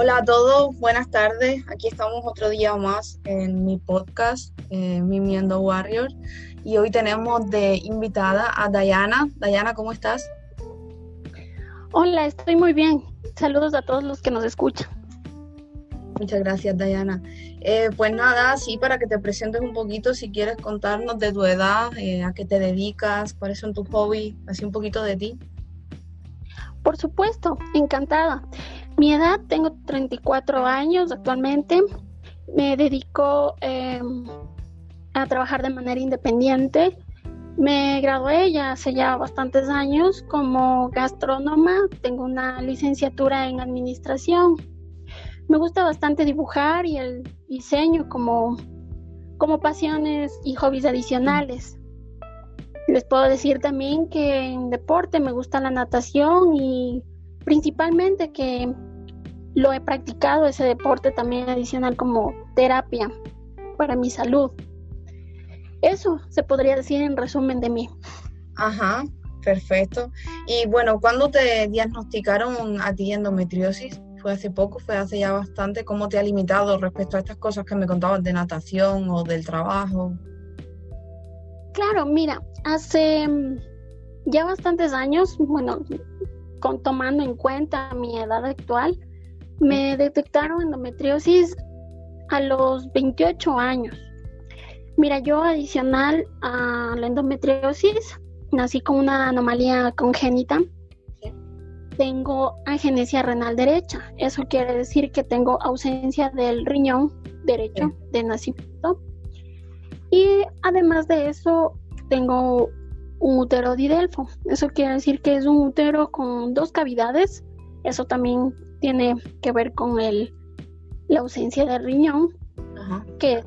Hola a todos, buenas tardes. Aquí estamos otro día más en mi podcast, eh, Mimiendo Warrior. Y hoy tenemos de invitada a Dayana. Dayana, ¿cómo estás? Hola, estoy muy bien. Saludos a todos los que nos escuchan. Muchas gracias, Dayana. Eh, pues nada, sí, para que te presentes un poquito, si quieres contarnos de tu edad, eh, a qué te dedicas, cuáles son tus hobbies, así un poquito de ti. Por supuesto, encantada. Mi edad, tengo 34 años actualmente. Me dedico em, a trabajar de manera independiente. Me gradué ya hace ya bastantes años como gastrónoma. Tengo una licenciatura en administración me gusta bastante dibujar y el diseño como, como pasiones y hobbies adicionales. Les puedo decir también que en deporte me gusta la natación y principalmente que lo he practicado ese deporte también adicional como terapia para mi salud. Eso se podría decir en resumen de mí. Ajá, perfecto. Y bueno, ¿cuándo te diagnosticaron a ti endometriosis? fue hace poco, fue hace ya bastante. ¿Cómo te ha limitado respecto a estas cosas que me contabas de natación o del trabajo? Claro, mira, hace mm, ya bastantes años, bueno, con, tomando en cuenta mi edad actual, me detectaron endometriosis a los 28 años. Mira, yo adicional a la endometriosis, nací con una anomalía congénita tengo agenesia renal derecha. Eso quiere decir que tengo ausencia del riñón derecho de nacimiento. Y además de eso, tengo un útero didelfo. Eso quiere decir que es un útero con dos cavidades. Eso también tiene que ver con el, la ausencia del riñón, que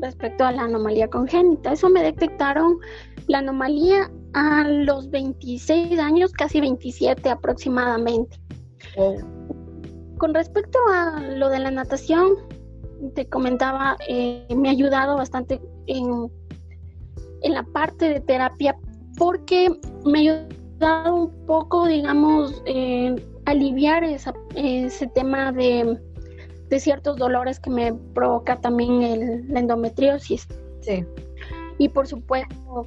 respecto a la anomalía congénita. Eso me detectaron la anomalía a los 26 años, casi 27 aproximadamente. Con respecto a lo de la natación, te comentaba, eh, me ha ayudado bastante en, en la parte de terapia porque me ha ayudado un poco, digamos, eh, aliviar ese tema de, de, ciertos dolores que me provoca también el, la endometriosis. Sí. Y por supuesto,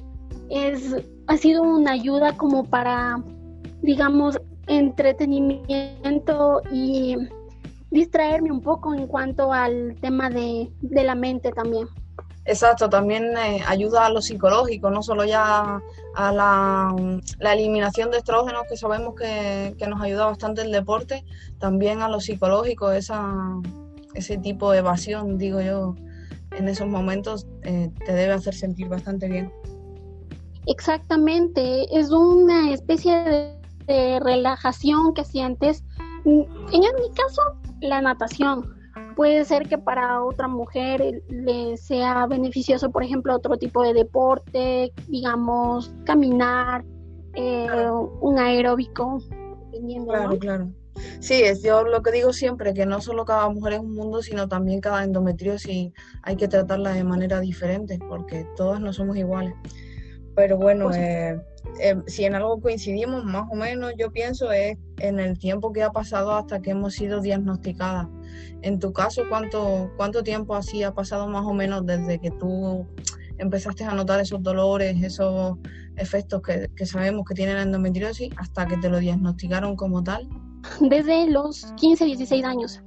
es, ha sido una ayuda como para, digamos, entretenimiento y distraerme un poco en cuanto al tema de, la mente también. Exacto, también eh, ayuda a lo psicológico, no solo ya a la, eliminación de estrógenos, que sabemos que, nos ayuda bastante el deporte, también a lo psicológico, esa, ese tipo de evasión, digo yo, en esos momentos eh, te debe hacer sentir bastante bien. Exactamente, es una especie de, relajación que sientes. En, mi caso, la natación. Puede ser que para otra mujer le sea beneficioso, por ejemplo, otro tipo de deporte, digamos, caminar, eh, un aeróbico, Claro, claro. Sí, es yo lo que digo siempre, que no solo cada mujer es un mundo, sino también cada endometriosis hay que tratarla de manera diferente, porque todas no somos iguales. Pero bueno, eh, eh, si en algo coincidimos, más o menos, yo pienso es en el tiempo que ha pasado hasta que hemos sido diagnosticadas. En tu caso, ¿cuánto, cuánto tiempo así ha pasado más o menos desde que tú empezaste a notar esos dolores, esos efectos que, que sabemos que tiene la endometriosis, hasta que te lo diagnosticaron como tal? Desde los 15, 16 años,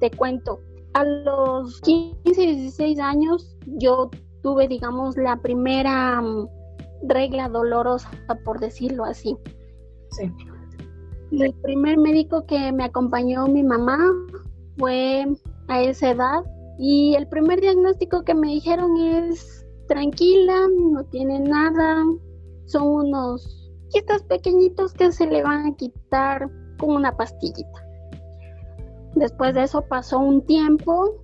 te cuento. A los 15, 16 años yo tuve, digamos, la primera mm, regla dolorosa, por decirlo así. Sí. El primer médico que me acompañó mi mamá fue a esa edad y el primer diagnóstico que me dijeron es tranquila, no tiene nada, son unos quistes pequeñitos que se le van a quitar con una pastillita. Después de eso pasó un tiempo,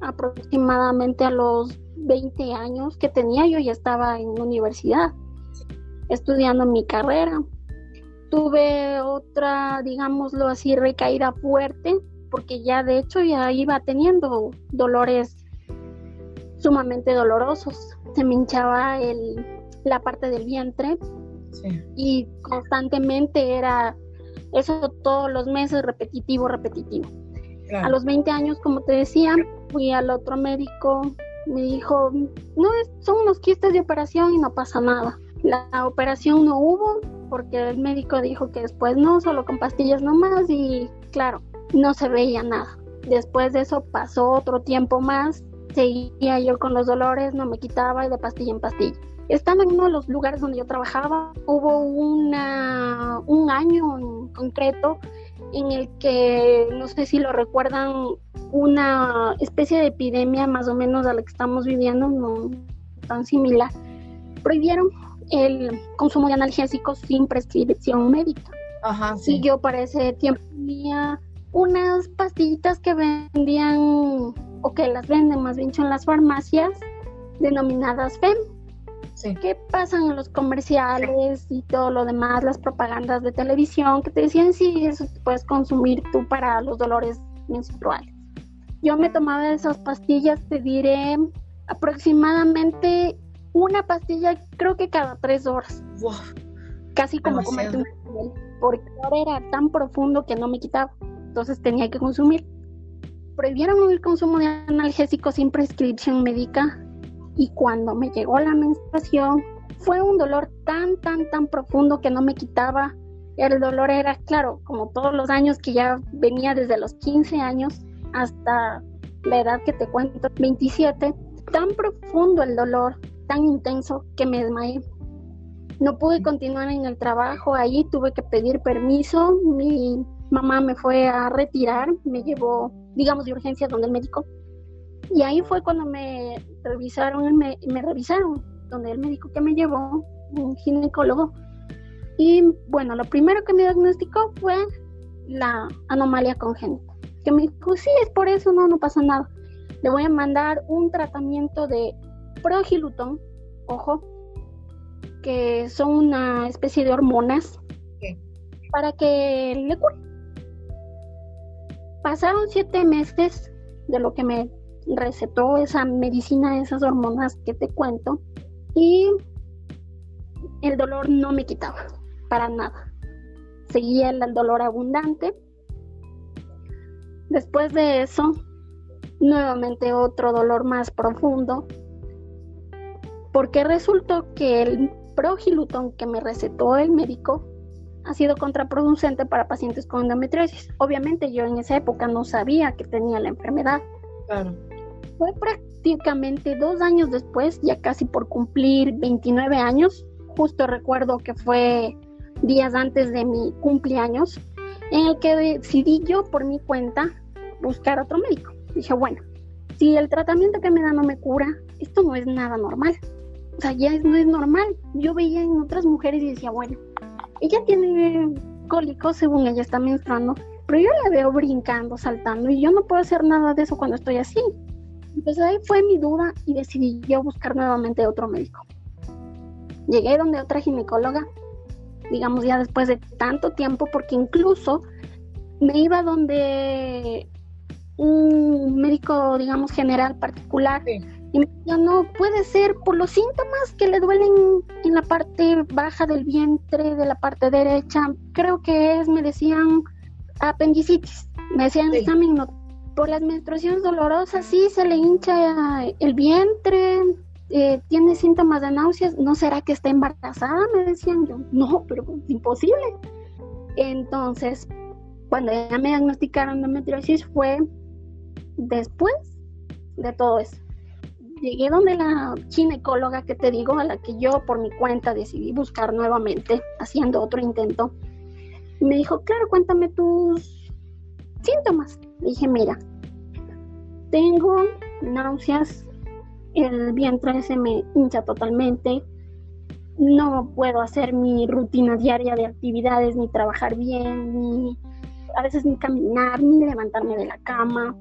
aproximadamente a los 20 años que tenía, yo ya estaba en universidad estudiando mi carrera. Tuve otra, digámoslo así, recaída fuerte, porque ya de hecho ya iba teniendo dolores sumamente dolorosos. Se me hinchaba el, la parte del vientre y constantemente era eso todos los meses repetitivo, repetitivo. A los 20 años, como te decía, fui al otro médico, me dijo, no, son unos quistes de operación y no pasa nada. La operación no hubo porque el médico dijo que después no, solo con pastillas nomás y claro, no se veía nada. Después de eso pasó otro tiempo más, seguía yo con los dolores, no me quitaba y de pastilla en pastilla. Estando en uno de los lugares donde yo trabajaba, hubo una, un año en concreto en el que, no sé si lo recuerdan, una especie de epidemia más o menos a la que estamos viviendo, no tan similar, prohibieron el consumo de analgésicos sin prescripción médica. Ajá, sí. Y yo para ese tiempo tenía unas pastillitas que vendían, o que las venden más bien en las farmacias, denominadas FEM. Sí. ¿Qué pasan en los comerciales y todo lo demás, las propagandas de televisión que te decían, sí, eso puedes consumir tú para los dolores menstruales? Yo me tomaba esas pastillas, te diré, aproximadamente una pastilla, creo que cada tres horas. Casi como comerte un porque ahora era tan profundo que no me quitaba. Entonces tenía que consumir. Prohibieron el consumo de analgésicos sin prescripción médica y cuando me llegó la menstruación fue un dolor tan, tan, tan profundo que no me quitaba. El dolor era, claro, como todos los años que ya venía desde los 15 años hasta la edad que te cuento, 27, tan profundo el dolor, tan intenso que me desmayé. No pude continuar en el trabajo, ahí tuve que pedir permiso, mi mamá me fue a retirar, me llevó, digamos, de urgencia donde el médico. Y ahí fue cuando me revisaron, me, me revisaron, donde el médico que me llevó, un ginecólogo. Y bueno, lo primero que me diagnosticó fue la anomalía congénita. Que me dijo, sí, es por eso, no, no pasa nada. Le voy a mandar un tratamiento de progiluton, ojo, que son una especie de hormonas para que le cure. Pasaron siete meses de lo que me recetó esa medicina, esas hormonas que te cuento, y el dolor no me quitaba para nada. Seguía el dolor abundante. Después de eso, nuevamente otro dolor más profundo, porque resultó que el progilutón que me recetó el médico ha sido contraproducente para pacientes con endometriosis. Obviamente yo en esa época no sabía que tenía la enfermedad. Fue prácticamente dos años después, ya casi por cumplir 29 años, justo recuerdo que fue días antes de mi cumpleaños, en el que decidí yo por mi cuenta buscar otro médico. Dije, bueno, si el tratamiento que me da no me cura, esto no es nada normal o sea, ya no es normal. Yo veía en otras mujeres y decía, bueno, ella tiene cólicos según ella está menstruando, pero yo la veo brincando, saltando y yo no puedo hacer nada de eso cuando estoy así. Entonces ahí fue mi duda y decidí yo buscar nuevamente otro médico. Llegué donde otra ginecóloga, digamos ya después de tanto tiempo, porque incluso me iba donde un médico, digamos, general particular. Y me decía, no, puede ser por los síntomas que le duelen en la parte baja del vientre, de la parte derecha. Creo que es, me decían, apendicitis. Me decían examen, por las menstruaciones dolorosas, sí, se le hincha el vientre, eh, tiene síntomas de náuseas. ¿No será que está embarazada? Me decían yo. No, pero es imposible. Entonces, cuando ya me diagnosticaron endometriosis fue después de todo eso llegué donde la ginecóloga que te digo, a la que yo por mi cuenta decidí buscar nuevamente, haciendo otro intento. me dijo, claro, cuéntame tus síntomas. Le dije, mira, tengo náuseas, el vientre se me hincha totalmente, no puedo hacer mi rutina diaria de actividades, ni trabajar bien, ni a veces ni caminar, ni levantarme de la cama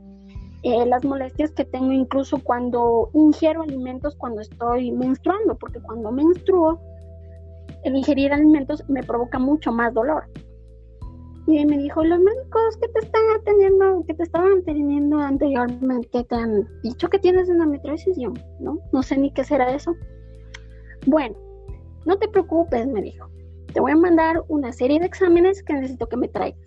eh, las molestias que tengo incluso cuando ingiero alimentos cuando estoy menstruando, porque cuando menstruo, el ingerir alimentos me provoca mucho más dolor. Y me dijo, los médicos que te están atendiendo, que te estaban atendiendo anteriormente, te han dicho que tienes endometriosis, yo, ¿no? No sé ni qué será eso. Bueno, no te preocupes, me dijo. Te voy a mandar una serie de exámenes que necesito que me traigas.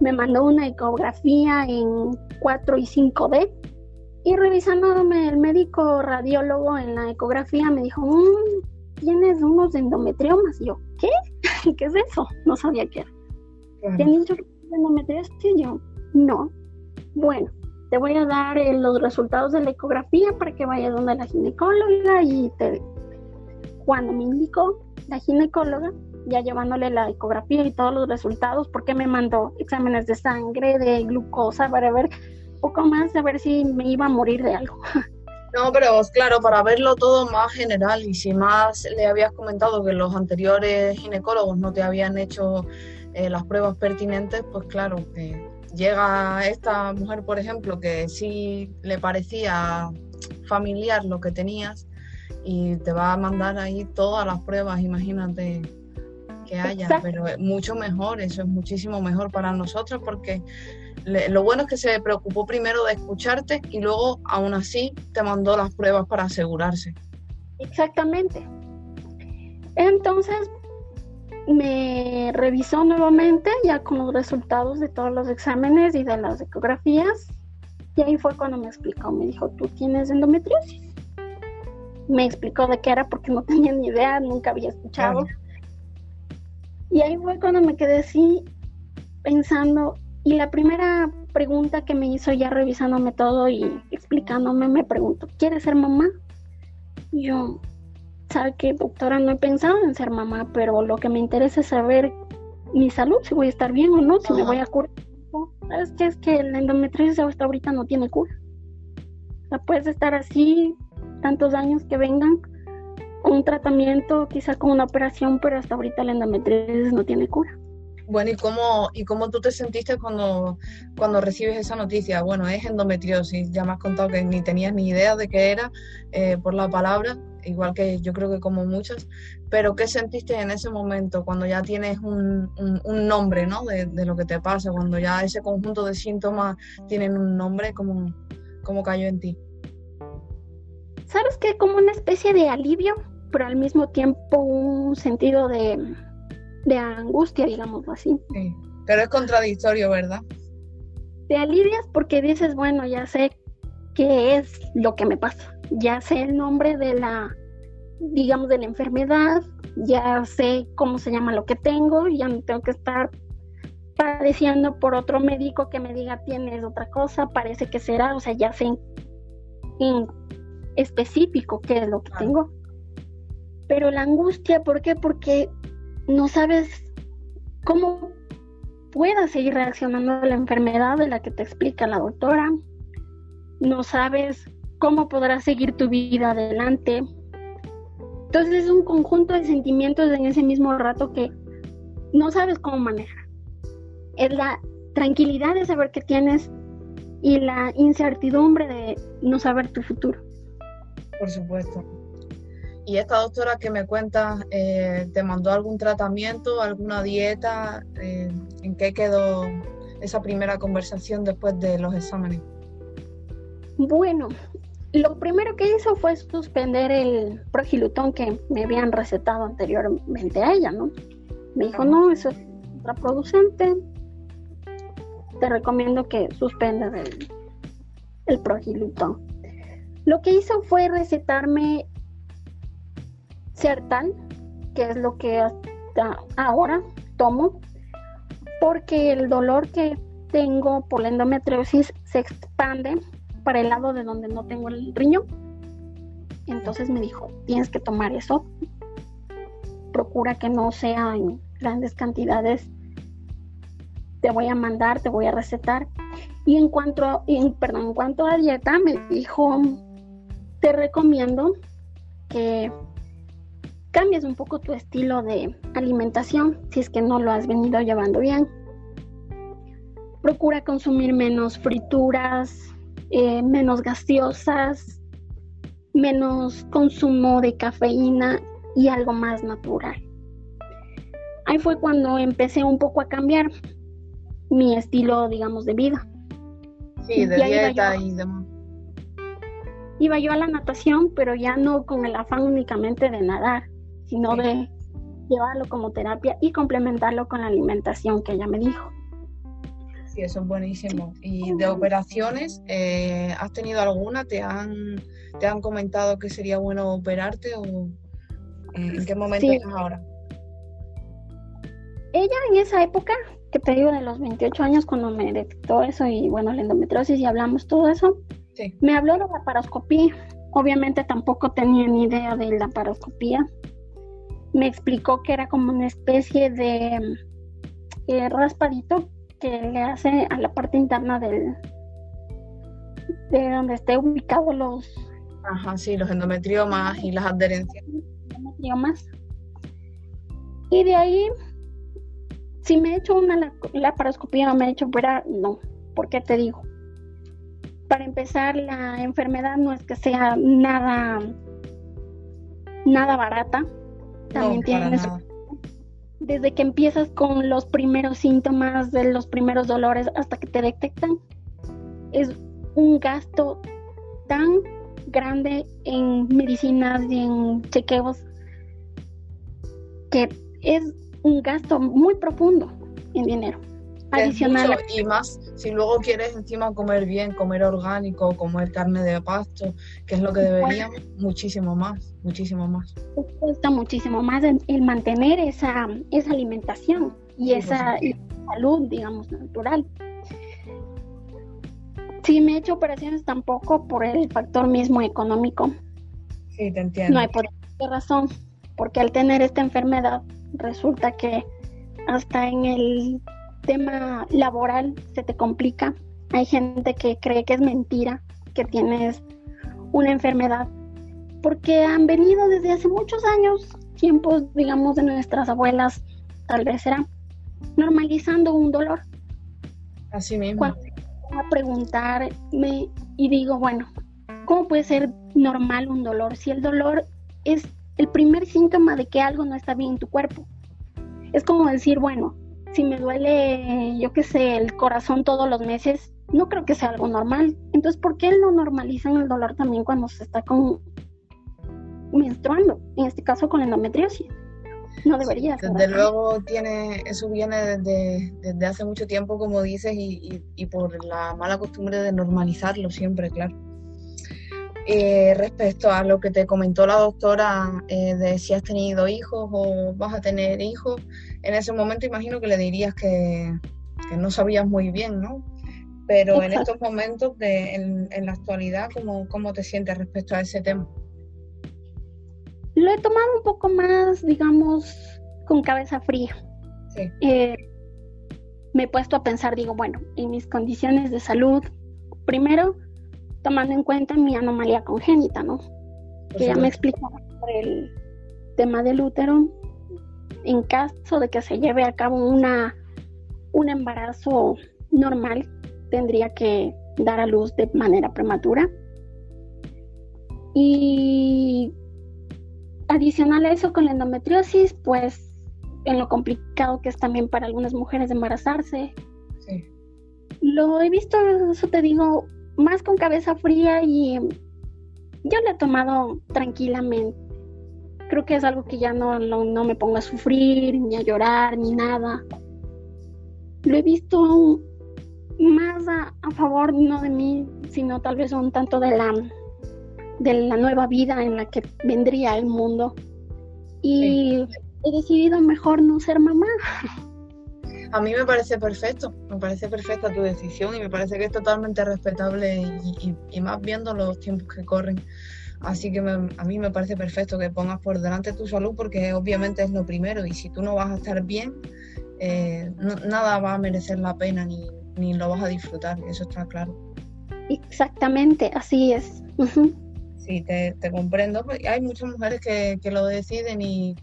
Me mandó una ecografía en 4 y 5D y revisándome el médico radiólogo en la ecografía me dijo, mm, tienes unos endometriomas. Y yo, ¿qué? ¿Qué es eso? No sabía qué era. ¿Tienes endometriosis? Y yo, no. Bueno, te voy a dar eh, los resultados de la ecografía para que vayas donde la ginecóloga y te... Cuando me indicó la ginecóloga, ya llevándole la ecografía y todos los resultados, porque me mandó exámenes de sangre, de glucosa, para ver poco más, a ver si me iba a morir de algo. No, pero claro, para verlo todo más general y si más le habías comentado que los anteriores ginecólogos no te habían hecho eh, las pruebas pertinentes, pues claro, que llega esta mujer, por ejemplo, que sí le parecía familiar lo que tenías y te va a mandar ahí todas las pruebas, imagínate que haya, pero mucho mejor, eso es muchísimo mejor para nosotros porque lo bueno es que se preocupó primero de escucharte y luego aún así te mandó las pruebas para asegurarse. Exactamente. Entonces me revisó nuevamente ya con los resultados de todos los exámenes y de las ecografías y ahí fue cuando me explicó, me dijo, tú tienes endometriosis. Me explicó de qué era porque no tenía ni idea, nunca había escuchado. Y ahí fue cuando me quedé así pensando, y la primera pregunta que me hizo ya revisándome todo y explicándome, me preguntó, ¿quieres ser mamá? Y yo, ¿sabe qué, doctora? No he pensado en ser mamá, pero lo que me interesa es saber mi salud, si voy a estar bien o no, si me voy a curar. ¿Sabes qué? Es que la endometriosis hasta ahorita no tiene cura. O sea, puedes estar así tantos años que vengan un tratamiento, quizá con una operación, pero hasta ahorita la endometriosis no tiene cura. Bueno, ¿y cómo, ¿y cómo tú te sentiste cuando, cuando recibes esa noticia? Bueno, es endometriosis, ya me has contado que ni tenías ni idea de qué era eh, por la palabra, igual que yo creo que como muchas, pero ¿qué sentiste en ese momento cuando ya tienes un, un, nombre ¿no? De, de, lo que te pasa, cuando ya ese conjunto de síntomas tienen un nombre, ¿cómo, cómo cayó en ti? ¿Sabes qué? Como una especie de alivio, pero al mismo tiempo un sentido de, de angustia, digamos así. Sí, pero es contradictorio, ¿verdad? Te alivias porque dices, bueno, ya sé qué es lo que me pasa, ya sé el nombre de la, digamos, de la enfermedad, ya sé cómo se llama lo que tengo, ya no tengo que estar padeciendo por otro médico que me diga tienes otra cosa, parece que será, o sea, ya sé en específico qué es lo que tengo. Pero la angustia, ¿por qué? Porque no sabes cómo pueda seguir reaccionando a la enfermedad de la que te explica la doctora. No sabes cómo podrás seguir tu vida adelante. Entonces es un conjunto de sentimientos en ese mismo rato que no sabes cómo manejar. Es la tranquilidad de saber que tienes y la incertidumbre de no saber tu futuro. Por supuesto. ¿Y esta doctora que me cuenta, eh, te mandó algún tratamiento, alguna dieta? Eh, ¿En qué quedó esa primera conversación después de los exámenes? Bueno, lo primero que hizo fue suspender el progilutón que me habían recetado anteriormente a ella, ¿no? Me dijo, no, eso es contraproducente, te recomiendo que suspendas el, el progilutón. Lo que hizo fue recetarme Certal, que es lo que hasta ahora tomo, porque el dolor que tengo por la endometriosis se expande para el lado de donde no tengo el riñón. Entonces me dijo, tienes que tomar eso. Procura que no sea en grandes cantidades. Te voy a mandar, te voy a recetar. Y en cuanto, en, perdón, en cuanto a dieta, me dijo, te recomiendo que cambies un poco tu estilo de alimentación si es que no lo has venido llevando bien. Procura consumir menos frituras, eh, menos gaseosas, menos consumo de cafeína y algo más natural. Ahí fue cuando empecé un poco a cambiar mi estilo, digamos, de vida. Sí, de dieta y demás iba yo a la natación, pero ya no con el afán únicamente de nadar, sino de llevarlo como terapia y complementarlo con la alimentación que ella me dijo. Sí, eso es buenísimo. ¿Y de operaciones, eh, has tenido alguna? ¿Te han, ¿Te han comentado que sería bueno operarte o eh, en qué momento estás ahora? Ella en esa época, que te digo de los 28 años, cuando me detectó eso y bueno, la endometriosis y hablamos todo eso, me habló de la paroscopía. Obviamente tampoco tenía ni idea de la paroscopía. Me explicó que era como una especie de eh, raspadito que le hace a la parte interna del de donde esté ubicado los Ajá, sí, los endometriomas y las adherencias. Endometriomas. Y de ahí, si me he hecho una laparoscopía o me he hecho operar, no. ¿Por qué te digo? Para empezar, la enfermedad no es que sea nada, nada barata. También tienes desde que empiezas con los primeros síntomas, de los primeros dolores hasta que te detectan, es un gasto tan grande en medicinas y en chequeos que es un gasto muy profundo en dinero. Adicional. y más, si luego quieres encima comer bien, comer orgánico, comer carne de pasto, que es lo que deberíamos, muchísimo más, muchísimo más. Cuesta muchísimo más el, mantener esa, esa alimentación y esa salud, digamos, natural. Sí, me he hecho operaciones tampoco por el factor mismo económico. Sí, te entiendo. No hay por qué razón, porque al tener esta enfermedad resulta que hasta en el tema laboral se te complica. Hay gente que cree que es mentira, que tienes una enfermedad, porque han venido desde hace muchos años, tiempos, digamos, de nuestras abuelas, tal vez será, normalizando un dolor. Así mismo. Cuando a preguntarme y digo, bueno, ¿cómo puede ser normal un dolor si el dolor es el primer síntoma de que algo no está bien en tu cuerpo? Es como decir, bueno, si me duele, yo qué sé, el corazón todos los meses, no creo que sea algo normal. Entonces, ¿por qué no normalizan el dolor también cuando se está con menstruando? En este caso con endometriosis. No debería ser. Desde luego tiene, eso viene desde, desde, hace mucho tiempo, como dices, y, y, por la mala costumbre de normalizarlo siempre, claro. Eh, respecto a lo que te comentó la doctora eh, de si has tenido hijos o vas a tener hijos, en ese momento imagino que le dirías que, no sabías muy bien, ¿no? Pero en estos momentos, de, en, la actualidad, ¿cómo, ¿cómo te sientes respecto a ese tema? Lo he tomado un poco más, digamos, con cabeza fría. Sí. Eh, me he puesto a pensar, digo, bueno, en mis condiciones de salud, primero, tomando en cuenta mi anomalía congénita, ¿no? que ya me explicaba sobre el tema del útero, en caso de que se lleve a cabo una, un embarazo normal, tendría que dar a luz de manera prematura. Y adicional a eso, con la endometriosis, pues en lo complicado que es también para algunas mujeres embarazarse. Sí. Lo he visto, eso te digo, más con cabeza fría y yo lo he tomado tranquilamente creo que es algo que ya no, no, me pongo a sufrir, ni a llorar, ni nada. Lo he visto más a, favor no de mí, sino tal vez un tanto de la, de la nueva vida en la que vendría el mundo. Y he decidido mejor no ser mamá. A mí me parece perfecto, me parece perfecta tu decisión y me parece que es totalmente respetable y, y más viendo los tiempos que corren. Así que a mí me parece perfecto que pongas por delante tu salud porque obviamente es lo primero y si tú no vas a estar bien, eh, nada va a merecer la pena ni, ni, lo vas a disfrutar, eso está claro. Exactamente, así es. Sí, te, te, comprendo. Hay muchas mujeres que, que lo deciden y,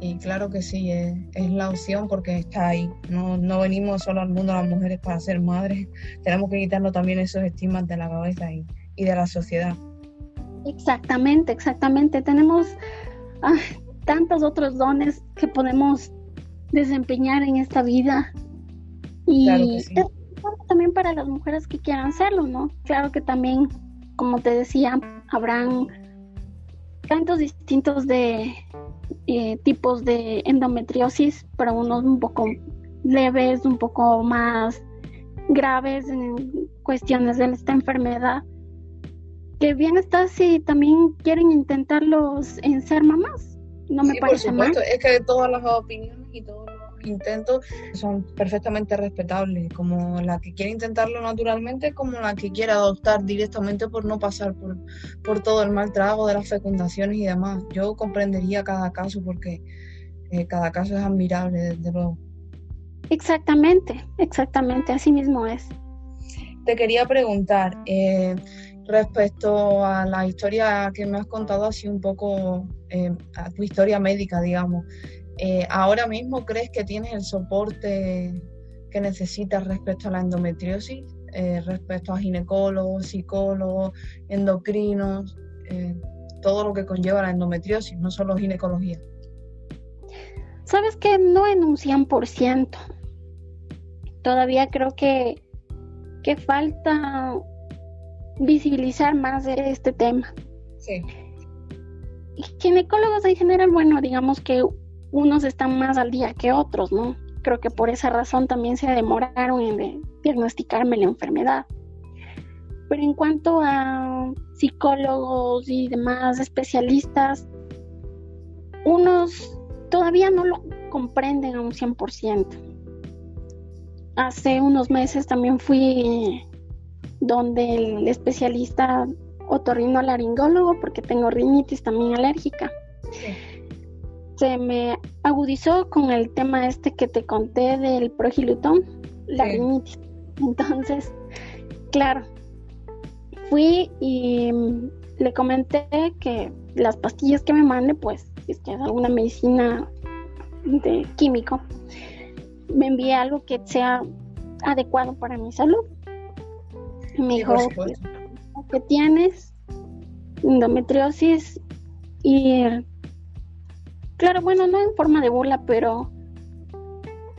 y, claro que sí, es, es, la opción porque está ahí. No, no venimos solo al mundo las mujeres para ser madres, tenemos que quitarnos también esos estigmas de la cabeza y, y de la sociedad. Exactamente, exactamente. Tenemos ah, tantos otros dones que podemos desempeñar en esta vida. Y también para las mujeres que quieran hacerlo, ¿no? Claro que también, como te decía, habrán tantos distintos de eh, tipos de endometriosis, pero unos un poco leves, un poco más graves en cuestiones de esta enfermedad. Que bien está si también quieren intentarlos en ser mamás. No me parece mal. Es que todas las opiniones y todos los intentos son perfectamente respetables, como la que quiere intentarlo naturalmente, como la que quiere adoptar directamente por no pasar por, por todo el mal trago de las fecundaciones y demás. Yo comprendería cada caso porque eh, cada caso es admirable, desde luego. Exactamente, exactamente, así mismo es. Te quería preguntar, eh, respecto a la historia que me has contado, así un poco eh, a tu historia médica, digamos, ¿ahora mismo crees que tienes el soporte que necesitas respecto a la endometriosis, respecto a ginecólogos, psicólogos, endocrinos, todo lo que conlleva la endometriosis, no solo ginecología? Sabes que no en un 100%. Todavía creo que, que falta visibilizar más de este tema. Sí. Ginecólogos en general, bueno, digamos que unos están más al día que otros, ¿no? Creo que por esa razón también se demoraron en diagnosticarme la enfermedad. Pero en cuanto a psicólogos y demás especialistas, unos todavía no lo comprenden a un 100%. Hace unos meses también fui donde el especialista otorrinolaringólogo, porque tengo rinitis también alérgica. Se me agudizó con el tema este que te conté del progilutón, la rinitis. Entonces, claro, fui y le comenté que las pastillas que me mande, pues si es que es alguna medicina de químico, me envíe algo que sea adecuado para mi salud. Me dijo que tienes endometriosis y claro, bueno, no en forma de burla, pero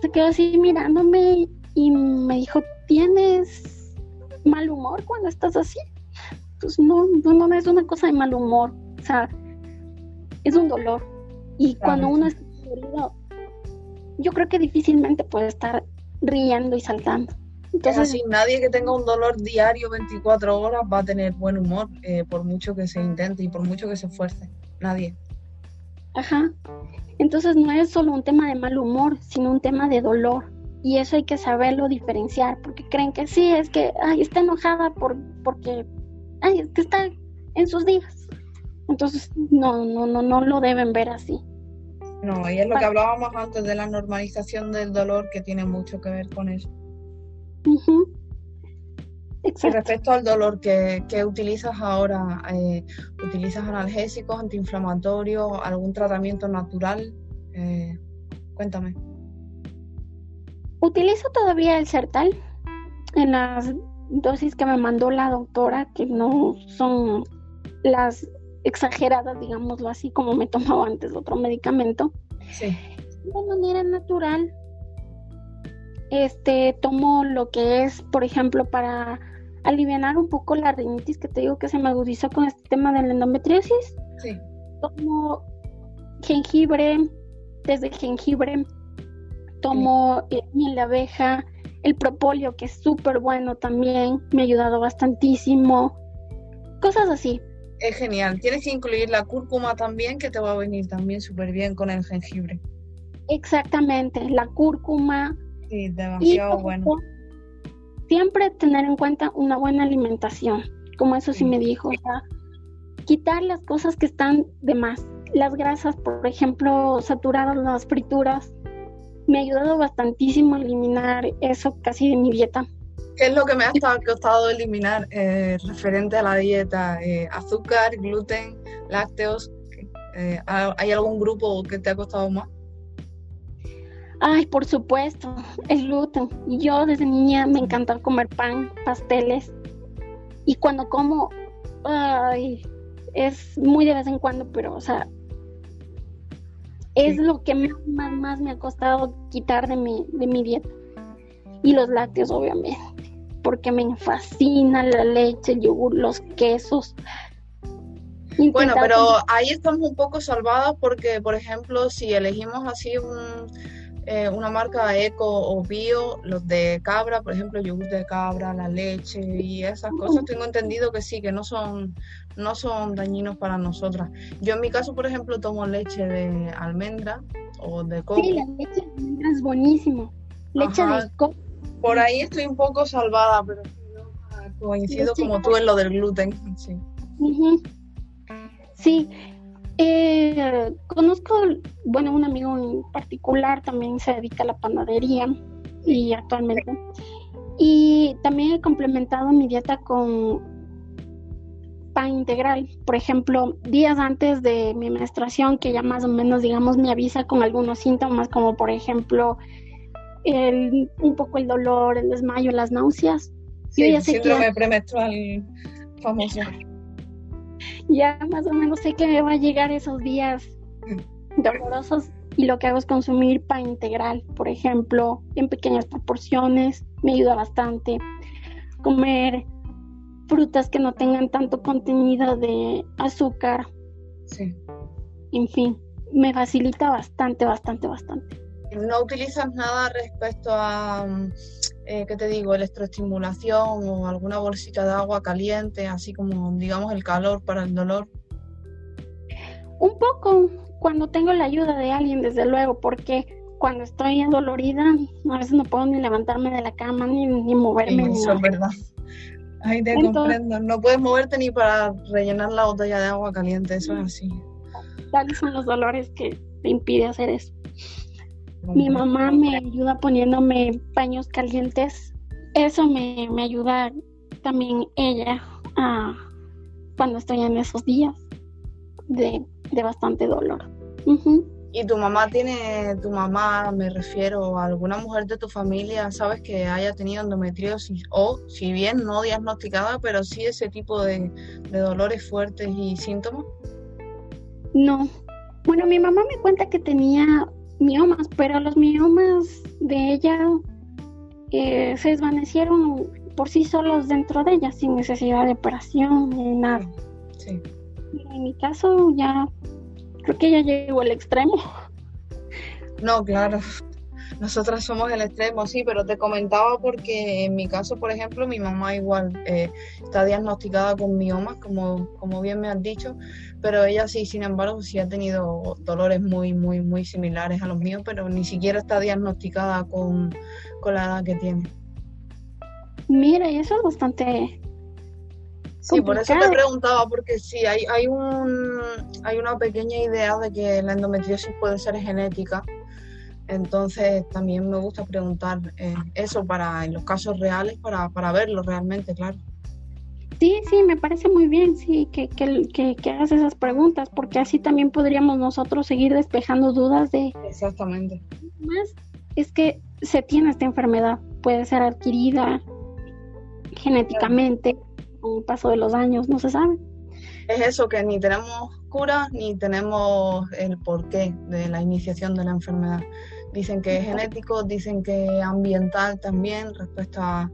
se quedó así mirándome y me dijo, ¿tienes mal humor cuando estás así? Pues no, no, no es una cosa de mal humor, o sea, es un dolor. Y cuando uno está dolido, yo creo que difícilmente puede estar riendo y saltando. Entonces, así, nadie que tenga un dolor diario 24 horas va a tener buen humor, eh, por mucho que se intente y por mucho que se esfuerce. Nadie. Ajá. Entonces no es solo un tema de mal humor, sino un tema de dolor. Y eso hay que saberlo diferenciar, porque creen que sí, es que, ay, está enojada por, porque, ay, es que está en sus días. Entonces, no, no, no, no lo deben ver así. No, y es lo que hablábamos antes de la normalización del dolor que tiene mucho que ver con eso. Y respecto al dolor que, utilizas ahora, eh, ¿utilizas analgésicos, antiinflamatorios, algún tratamiento natural? Eh, cuéntame. Utilizo todavía el Sertal en las dosis que me mandó la doctora, que no son las exagerada, digámoslo así, como me tomaba antes otro medicamento. Sí. De manera natural, este, tomo lo que es, por ejemplo, para aliviar un poco la rinitis que te digo que se me agudizó con este tema de la endometriosis. Sí. Tomo jengibre, desde jengibre, tomo eh, miel de abeja, el propóleo, que es súper bueno también, me ha ayudado bastantísimo. Cosas así es genial. Tienes que incluir la cúrcuma también, que te va a venir también súper bien con el jengibre. Exactamente, la cúrcuma. Sí, demasiado bueno. Siempre tener en cuenta una buena alimentación, como eso sí, me dijo, o sea, quitar las cosas que están de más. Las grasas, por ejemplo, saturadas, las frituras, me ha ayudado bastantísimo a eliminar eso casi de mi dieta. ¿Qué es lo que me ha costado eliminar eh, referente a la dieta? Eh, azúcar, gluten, lácteos. Eh, ¿Hay algún grupo que te ha costado más? Ay, por supuesto, el gluten. Yo desde niña me encantaba comer pan, pasteles. Y cuando como, ay, es muy de vez en cuando, pero, o sea, es lo que más, más, más me ha costado quitar de mi, de mi dieta. Y los lácteos, obviamente porque me fascina la leche, el yogur, los quesos. Bueno, pero ahí estamos un poco salvados porque, por ejemplo, si elegimos así un, eh, una marca eco o bio, los de cabra, por ejemplo, yogur de cabra, la leche y esas cosas, tengo entendido que sí, que no son, no son dañinos para nosotras. Yo en mi caso, por ejemplo, tomo leche de almendra o de coco. Sí, la leche de almendra es buenísimo. Leche de coco. Por ahí estoy un poco salvada, pero coincido como tú en lo del gluten. Sí. Sí, eh, conozco, bueno, un amigo en particular también se dedica a la panadería y actualmente. Y también he complementado mi dieta con pan integral. Por ejemplo, días antes de mi menstruación, que ya más o menos, digamos, me avisa con algunos síntomas, como por ejemplo, el, un poco el dolor, el desmayo, las náuseas. Sí, el síndrome premenstrual famoso ya más o menos sé que me va a llegar esos días dolorosos y lo que hago es consumir pan integral, por ejemplo, en pequeñas proporciones, me ayuda bastante. Comer frutas que no tengan tanto contenido de azúcar. Sí. En fin, me facilita bastante, bastante, bastante. ¿No utilizas nada respecto a eh, ¿qué te digo?, electroestimulación o alguna bolsita de agua caliente, así como, digamos, el calor para el dolor? Un poco, cuando tengo la ayuda de alguien, desde luego, porque cuando estoy dolorida, a veces no puedo ni levantarme de la cama ni, ni moverme. eso es verdad. Ahí te comprendo. No puedes moverte ni para rellenar la botella de agua caliente, eso es así. Tales son los dolores que te impide hacer eso. Mi mamá me ayuda poniéndome paños calientes. Eso me, ayuda también ella cuando estoy en esos días de, bastante dolor. ¿Y tu mamá tiene, tu mamá, me refiero a alguna mujer de tu familia, sabes que haya tenido endometriosis o, si bien no diagnosticada, pero sí ese tipo de, de dolores fuertes y síntomas? No. Bueno, mi mamá me cuenta que tenía miomas, pero los miomas de ella eh, se desvanecieron por sí solos dentro de ella, sin necesidad de operación ni nada. Sí. En mi caso ya creo que ya llegó al extremo. No, claro. Nosotras somos el extremo, sí, pero te comentaba porque en mi caso, por ejemplo, mi mamá igual eh, está diagnosticada con miomas, como, como bien me has dicho, pero ella sí, sin embargo, sí ha tenido dolores muy, muy, muy similares a los míos, pero ni siquiera está diagnosticada con, la edad que tiene. Mira, y eso es bastante Sí, por eso te preguntaba, porque sí, hay, hay, un, hay una pequeña idea de que la endometriosis puede ser genética, entonces también me gusta preguntar eh, eso para en los casos reales, para, para verlo realmente, claro. Sí, sí, me parece muy bien, sí, que, que, que, hagas esas preguntas, porque así también podríamos nosotros seguir despejando dudas de... Exactamente. Más es que se tiene esta enfermedad, puede ser adquirida genéticamente con el paso de los años, no se sabe. Es eso, que ni tenemos cura ni tenemos el porqué de la iniciación de la enfermedad. Dicen que es genético, dicen que ambiental también respecto a,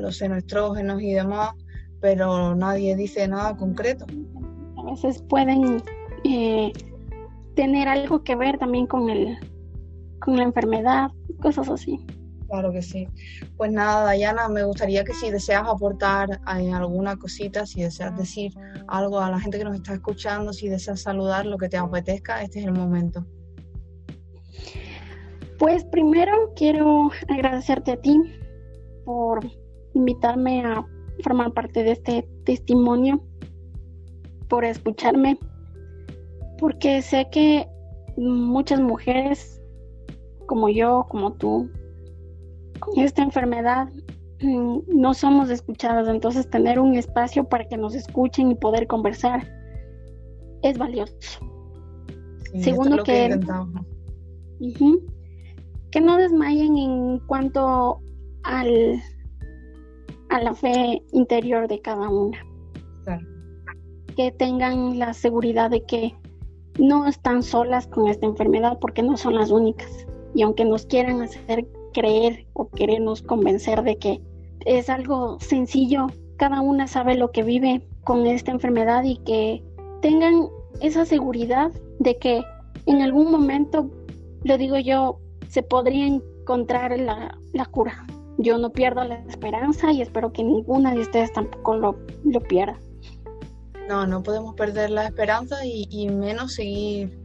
los senoestrógenos y demás, pero nadie dice nada concreto. A veces pueden eh, tener algo que ver también con, el, con la enfermedad, cosas así. Claro que sí. Pues nada, Dayana, me gustaría que si deseas aportar eh, alguna cosita, si deseas decir algo a la gente que nos está escuchando, si deseas saludar, lo que te apetezca, este es el momento. Pues primero quiero agradecerte a ti por invitarme a formar parte de este testimonio, por escucharme, porque sé que muchas mujeres como yo, como tú, con esta enfermedad mm, no somos escuchadas, entonces tener un espacio para que nos escuchen y poder conversar es valioso. Segundo que, que no desmayen en cuanto al a la fe interior de cada una. Que tengan la seguridad de que no están solas con esta enfermedad porque no son las únicas. Y aunque nos quieran hacer creer o querernos convencer de que es algo sencillo, cada una sabe lo que vive con esta enfermedad y que tengan esa seguridad de que en algún momento, lo digo yo, se podría encontrar la, la cura. Yo no pierdo la esperanza y espero que ninguna de ustedes tampoco lo, lo pierda. No, no podemos perder la esperanza y, y menos seguir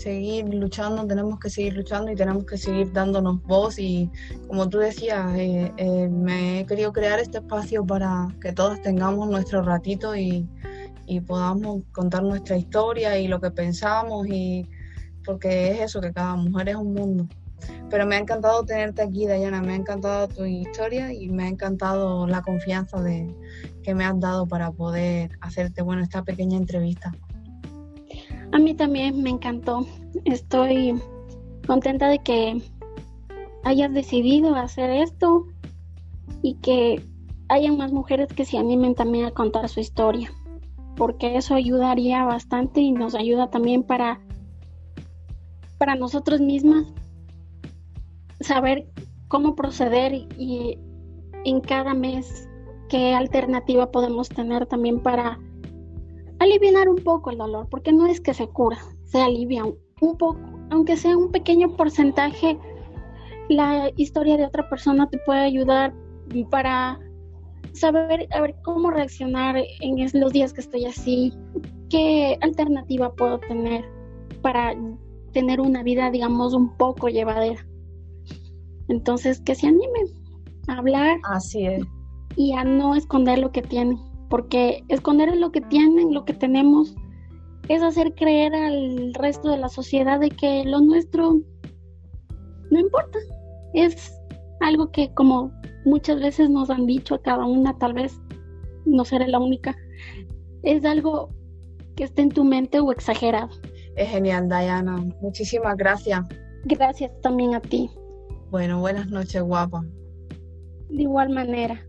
seguir luchando, tenemos que seguir luchando y tenemos que seguir dándonos voz y como tú decías, eh, eh, me he querido crear este espacio para que todos tengamos nuestro ratito y, y, podamos contar nuestra historia y lo que pensamos y porque es eso, que cada mujer es un mundo. Pero me ha encantado tenerte aquí, Dayana, me ha encantado tu historia y me ha encantado la confianza de, que me has dado para poder hacerte, bueno, esta pequeña entrevista. A mí también me encantó. Estoy contenta de que hayas decidido hacer esto y que haya más mujeres que se animen también a contar su historia, porque eso ayudaría bastante y nos ayuda también para para nosotros mismas saber cómo proceder y en cada mes qué alternativa podemos tener también para aliviar un poco el dolor, porque no es que se cura, se alivia un, poco, aunque sea un pequeño porcentaje, la historia de otra persona te puede ayudar para saber a ver cómo reaccionar en los días que estoy así, qué alternativa puedo tener para tener una vida, digamos, un poco llevadera. Entonces, que se animen a hablar. Así es. Y a no esconder lo que tienen porque esconder lo que tienen, lo que tenemos, es hacer creer al resto de la sociedad de que lo nuestro no importa. Es algo que como muchas veces nos han dicho a cada una, tal vez no seré la única, es algo que esté en tu mente o exagerado. Es genial, Diana. Muchísimas gracias. Gracias también a ti. Bueno, buenas noches, guapa. De igual manera.